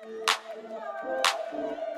Thank you.